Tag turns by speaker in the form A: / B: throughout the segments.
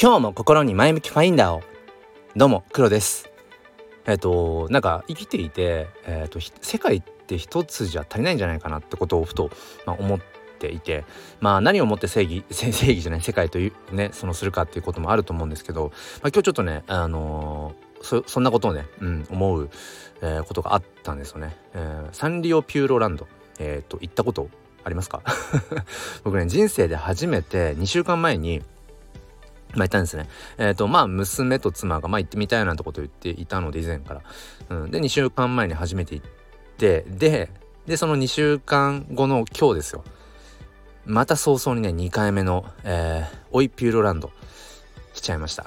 A: 今日も心に前向きファインダーを。どうも黒です。えっ、となんか生きていて、えっと世界って一つじゃ足りないんじゃないかなってことをふと、まあ、思っていて。まあ何をもって正義 正義じゃない世界というねそのするかっていうこともあると思うんですけど、まあ、今日ちょっとねあのー、そそんなことをね、うん、思う、えー、ことがあったんですよね、えー、サンリオピューロランド。えっ、と行ったことありますか？僕ね人生で初めて2週間前にまあ、いたんですね。えっ、ー、と、まあ、娘と妻が、まあ、行ってみたいなとこと言っていたので、以前から。うん。で、2週間前に初めて行って、で、で、その2週間後の今日ですよ。また早々にね、2回目の、えー、オイピューロランド、しちゃいました。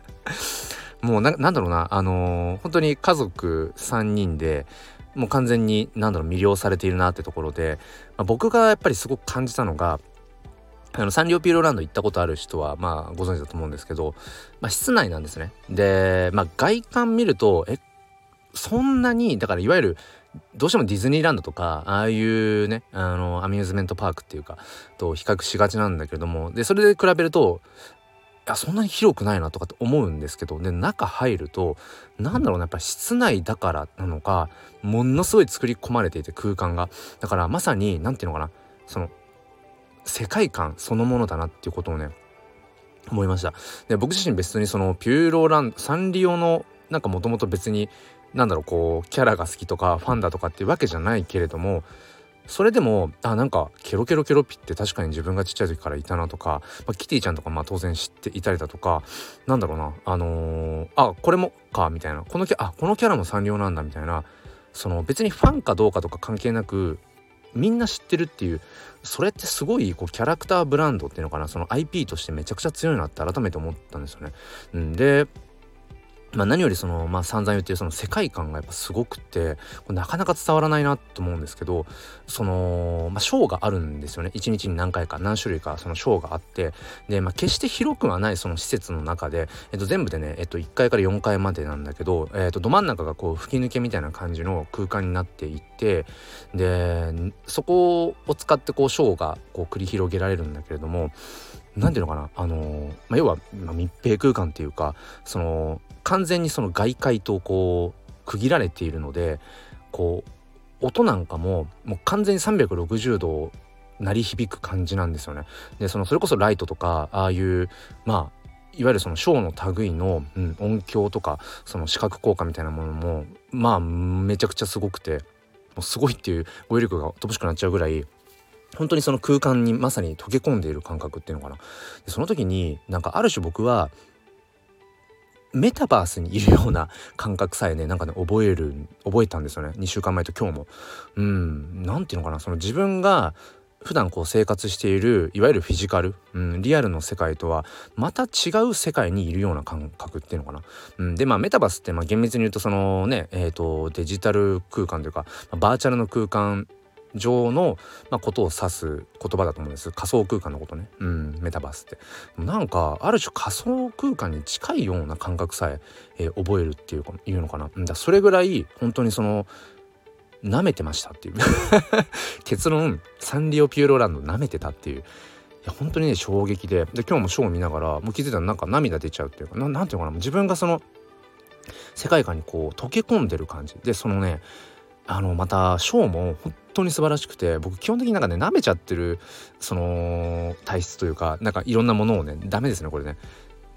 A: もうな、なんだろうな、あのー、本当に家族3人で、もう完全に、なんだろう、魅了されているなってところで、まあ、僕がやっぱりすごく感じたのが、あのサンリオピューロランド行ったことある人はまあご存知だと思うんですけど、まあ、室内なんですね。で、まあ、外観見るとえそんなにだからいわゆるどうしてもディズニーランドとかああいうねあのアミューズメントパークっていうかと比較しがちなんだけれどもでそれで比べるといやそんなに広くないなとかって思うんですけどで中入るとなんだろうなやっぱ室内だからなのかものすごい作り込まれていて空間がだからまさに何て言うのかなその世界観そのものだなっていうことをね思いました。で僕自身別にそのピューロランドサンリオのなんかもともと別になんだろうこうキャラが好きとかファンだとかっていうわけじゃないけれどもそれでもあなんかケロケロケロピって確かに自分がちっちゃい時からいたなとか、まあ、キティちゃんとかまあ当然知っていたりだとかなんだろうなあのー、あこれもかみたいな。このキャあこのキャラもサンリオなんだみたいな。その別にファンかどうかとか関係なくみんな知ってるっていうそれってすごいこうキャラクターブランドっていうのかなその IP としてめちゃくちゃ強いなって改めて思ったんですよね。うん、でまあ、何よりその、まあ、散々言ってるその世界観がやっぱすごくてなかなか伝わらないなと思うんですけどその、まあ、ショーがあるんですよね。一日に何回か何種類かそのショーがあってで、まあ、決して広くはないその施設の中で、えっと、全部でね、えっと、1階から4階までなんだけど、えっと、ど真ん中がこう吹き抜けみたいな感じの空間になっていてでそこを使ってこうショーがこう繰り広げられるんだけれども何ていうのかな？あのまあ、要は、まあ、密閉空間っていうかその完全にその外界とこう区切られているのでこう音なんかももう完全に360度鳴り響く感じなんですよね。でそのそれこそライトとかああいうまあいわゆるそのショーの類の、うん、音響とかその視覚効果みたいなものもまあめちゃくちゃすごくてもうすごいっていう語彙力が乏しくなっちゃうぐらい本当にその空間にまさに溶け込んでいる感覚っていうのかな。でその時になんかある種僕はメタバースにいるような感覚さえねなんかね覚える覚えたんですよね2週間前と今日も。うん何て言うのかなその自分が普段こう生活しているいわゆるフィジカル、うん、リアルの世界とはまた違う世界にいるような感覚っていうのかな。うん、でまあメタバースってまあ厳密に言うとそのねえーとデジタル空間というか、まあ、バーチャルの空間上の、まあ、ことを指す言葉だと思うんです。仮想空間のことね。うんメタバースって。なんかある種仮想空間に近いような感覚さええー、覚えるっていうかいうのかな。だそれぐらい本当にその舐めてましたっていう。結論サンリオピューロランド舐めてたっていう。いや本当にね衝撃で。で今日もショーを見ながらもう気づいたらなんか涙出ちゃうっていうかななんていうのかな。自分がその世界観にこう溶け込んでる感じ。でそのねあのまたショーも本当に素晴らしくて僕基本的になんかね舐めちゃってるその体質というかなんかいろんなものをねダメですねこれね。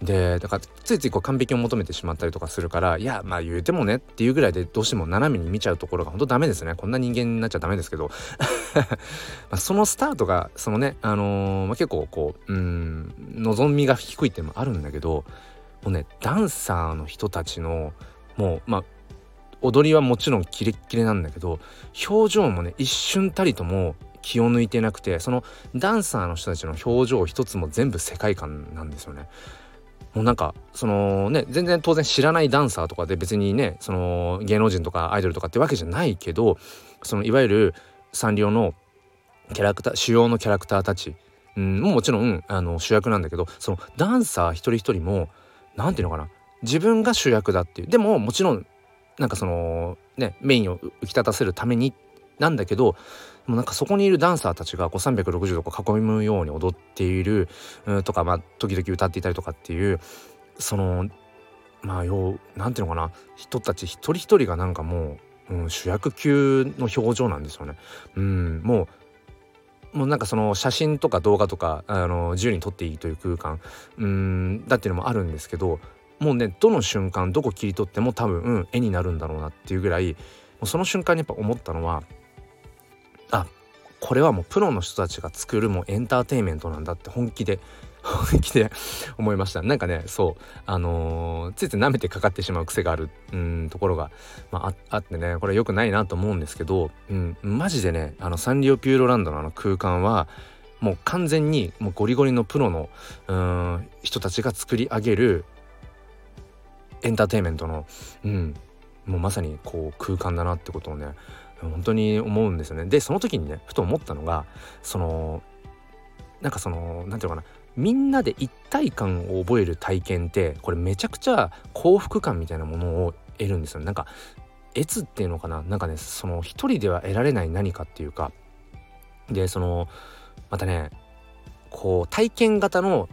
A: でだからついついこう完璧を求めてしまったりとかするからいやまあ言うてもねっていうぐらいでどうしても斜めに見ちゃうところが本当ダメですねこんな人間になっちゃダメですけど まそのスタートがそのねあのー、まあ、結構こううん望みが低いっていうのもあるんだけどもうねダンサーの人たちのもうまあ踊りはもちろんキレッキレなんだけど表情もね一瞬たりとも気を抜いてなくてそのダンサーの人たちの表情一つも全部世界観なんですよね。もうなんかそのね全然当然知らないダンサーとかで別にねその芸能人とかアイドルとかってわけじゃないけどそのいわゆるサンリオのキャラクター主要のキャラクターたち、うん、ももちろんあの主役なんだけどそのダンサー一人一人も何て言うのかな自分が主役だっていうでももちろんなんかそのねメインを浮き立たせるためになんだけどもうなんかそこにいるダンサーたちがこう360度こう囲むように踊っている、とかまあ時々歌っていたりとかっていうそのまあようなんていうのかな人たち一人一人がなんかもう、うん、主役級の表情なんですよね。うん、もうもうなんかその写真とか動画とかあの自由に撮っていいという空間うんだっていうのもあるんですけどもうねどの瞬間どこ切り取っても多分、うん、絵になるんだろうなっていうぐらいもうその瞬間にやっぱ思ったのはあこれはもうプロの人たちが作るもうエンターテインメントなんだって本気で 本気で思いました。なんかねそうあのー、ついつい舐めてかかってしまう癖があるうんところが、まあ、あってねこれ良くないなと思うんですけど、うん、マジでねあのサンリオピューロランドのあの空間はもう完全にもうゴリゴリのプロのうん人たちが作り上げるエンターテインメントの、うん、もうまさにこう空間だなってことをね本当に思うんですよね。でその時にねふと思ったのがそのなんかその何て言うのかなみんなで一体感を覚える体験ってこれめちゃくちゃ幸福感みたいなものを得るんですよ。なんか越っていうのかななんかねその一人では得られない何かっていうかでそのまたねこう体験型の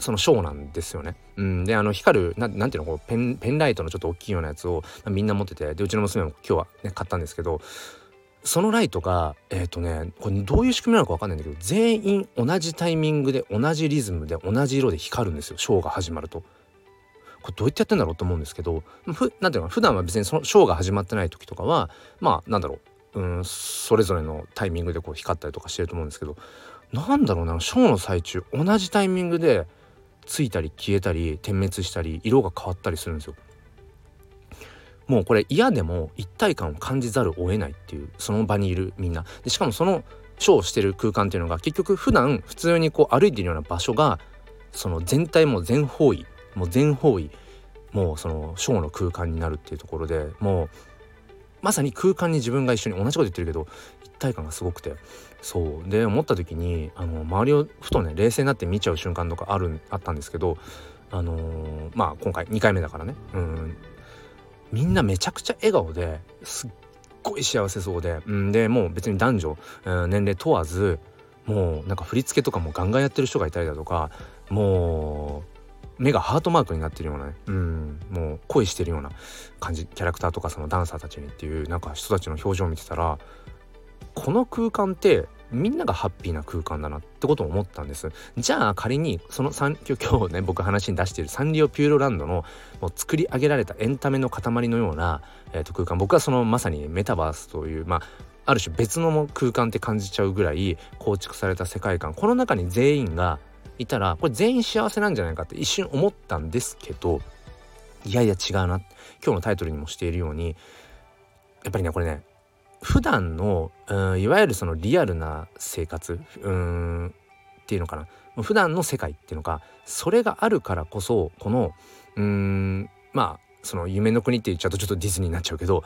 A: そのショーなんですよね。うん、であの光るななんていうのこうペンペンライトのちょっと大きいようなやつを、みんな持っててでうちの娘も今日はね買ったんですけどそのライトがえっ、ー、とねこれどういう仕組みなのか分かんないんだけど全員同じタイミングで同じリズムで同じ色で光るんですよショーが始まると。これどうやってやってんだろうと思うんですけどふなんていうの普段は別にそのショーが始まってない時とかはまあなんだろううんそれぞれのタイミングでこう光ったりとかしてると思うんですけどなんだろうなショーの最中同じタイミングでついたり消えたり点滅したり色が変わったりするんですよ。もうこれ嫌でも一体感を感じざるを得ないっていうその場にいるみんなでしかもそのショーをしてる空間っていうのが結局普段普通にこう歩いてるような場所がその全体も全方位もう全方位もうそのショーの空間になるっていうところでもうまさに空間に自分が一緒に同じこと言ってるけど一体感がすごくてそう。で思った時にあの周りをふとね冷静になって見ちゃう瞬間とかあるあったんですけどあのー、まあ今回2回目だからね。うん。みんなめちゃくちゃ笑顔ですっごい幸せそうで、うん、でもう別に男女、うん、年齢問わずもうなんか振り付けとかもガンガンやってる人がいたりだとかもう目がハートマークになってるようなね、うん、もう恋してるような感じキャラクターとかそのダンサーたちにっていうなんか人たちの表情を見てたらこの空間ってみんながハッピーな空間だなってことを思ったんです。じゃあ仮にその今日ね僕話に出しているサンリオピューロランドのもう作り上げられたエンタメの塊のような、えー、と空間僕はそのまさにメタバースというまあある種別の空間って感じちゃうぐらい構築された世界観。この中に全員がいたらこれ全員幸せなんじゃないかって一瞬思ったんですけどいやいや違うな。今日のタイトルにもしているようにやっぱりねこれね普段のうんいわゆるそのリアルな生活うんっていうのかな。普段の世界っていうのかそれがあるからこそこのうんまあその夢の国って言っちゃうとちょっとディズニーになっちゃうけど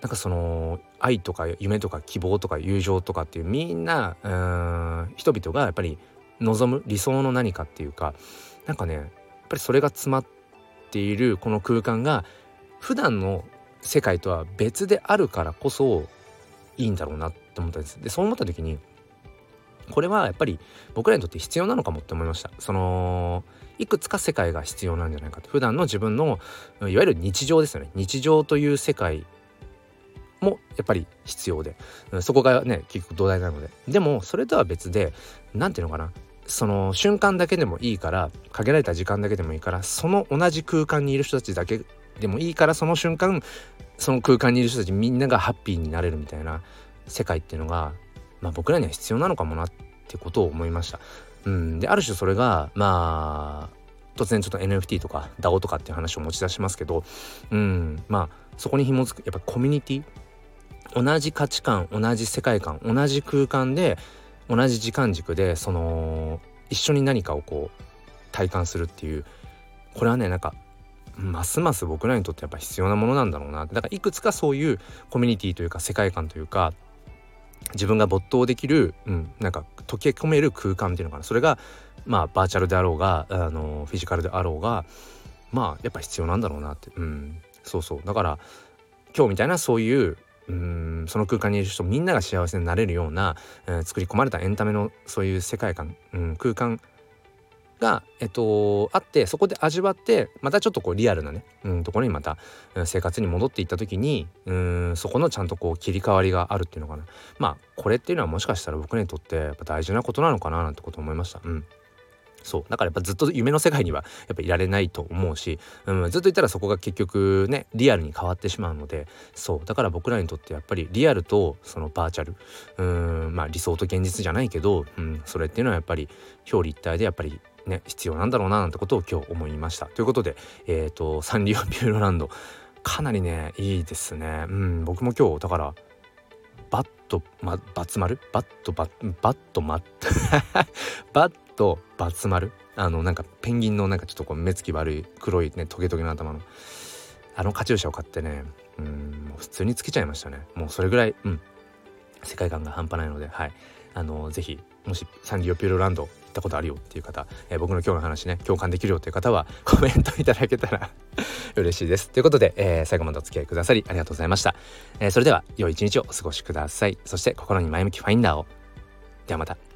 A: なんかその愛とか夢とか希望とか友情とかっていうみんなうん人々がやっぱり望む理想の何かっていうかなんかねやっぱりそれが詰まっているこの空間が普段の世界とは別であるからこそいいんだろうなって思ったんです。でそう思った時にこれはやっぱり僕らにとって必要なのかもって思いました。そのいくつか世界が必要なんじゃないかと。普段の自分のいわゆる日常ですよね。日常という世界もやっぱり必要で。そこがね結局土台なので。でもそれとは別で何ていうのかな。その瞬間だけでもいいから限られた時間だけでもいいからその同じ空間にいる人たちだけでもいいからその瞬間その空間にいる人たちみんながハッピーになれるみたいな世界っていうのが、まあ、僕らには必要なのかもなってことを思いました。うん、である種それがまあ突然ちょっと NFT とか DAO とかっていう話を持ち出しますけど、うん、まあそこに紐づくやっぱコミュニティ同じ価値観同じ世界観同じ空間で同じ時間軸でその一緒に何かをこう体感するっていうこれはねなんかますます僕らにとってやっぱ必要なものなんだろうな。だからいくつかそういうコミュニティというか世界観というか自分が没頭できる、うん、なんか溶け込める空間っていうのかな。それがまあバーチャルであろうがあのフィジカルであろうがまあやっぱ必要なんだろうなって、うん、そうそう。だから今日みたいなそういううんその空間にいる人みんなが幸せになれるような、えー、作り込まれたエンタメのそういう世界観、うん、空間が、えっと、あってそこで味わってまたちょっとこうリアルなね、うん、ところにまた、うん、生活に戻っていった時にうんそこのちゃんとこう切り替わりがあるっていうのかな。まあこれっていうのはもしかしたら僕にとってやっぱ大事なことなのかななんてこと思いました。うん。そう。だからやっぱずっと夢の世界にはやっぱいられないと思うし、うん、ずっといたらそこが結局ねリアルに変わってしまうのでそう。だから僕らにとってやっぱりリアルとそのバーチャルうんまあ理想と現実じゃないけど、うん、それっていうのはやっぱり表裏一体でやっぱりね必要なんだろうななんてことを今日思いました。ということでえっ、ー、とサンリオピューロランドかなりねいいですね。うん僕も今日だからバット、ま、バツ丸？バットババットマ バットバツ丸？あのなんかペンギンのなんかちょっとこう目つき悪い黒いねトゲトゲの頭の。あのカチューシャを買ってねうんもう普通につけちゃいましたね。もうそれぐらいうん。世界観が半端ないのではい。あの是非もしサンリオピューロランドったことあるよっていう方、えー、僕の今日の話ね共感できるよっていう方は コメントいただけたら 嬉しいです。ということで、えー、最後までお付き合いくださりありがとうございました、えー、それでは良い一日をお過ごしください。そして心に前向きファインダーを。ではまた。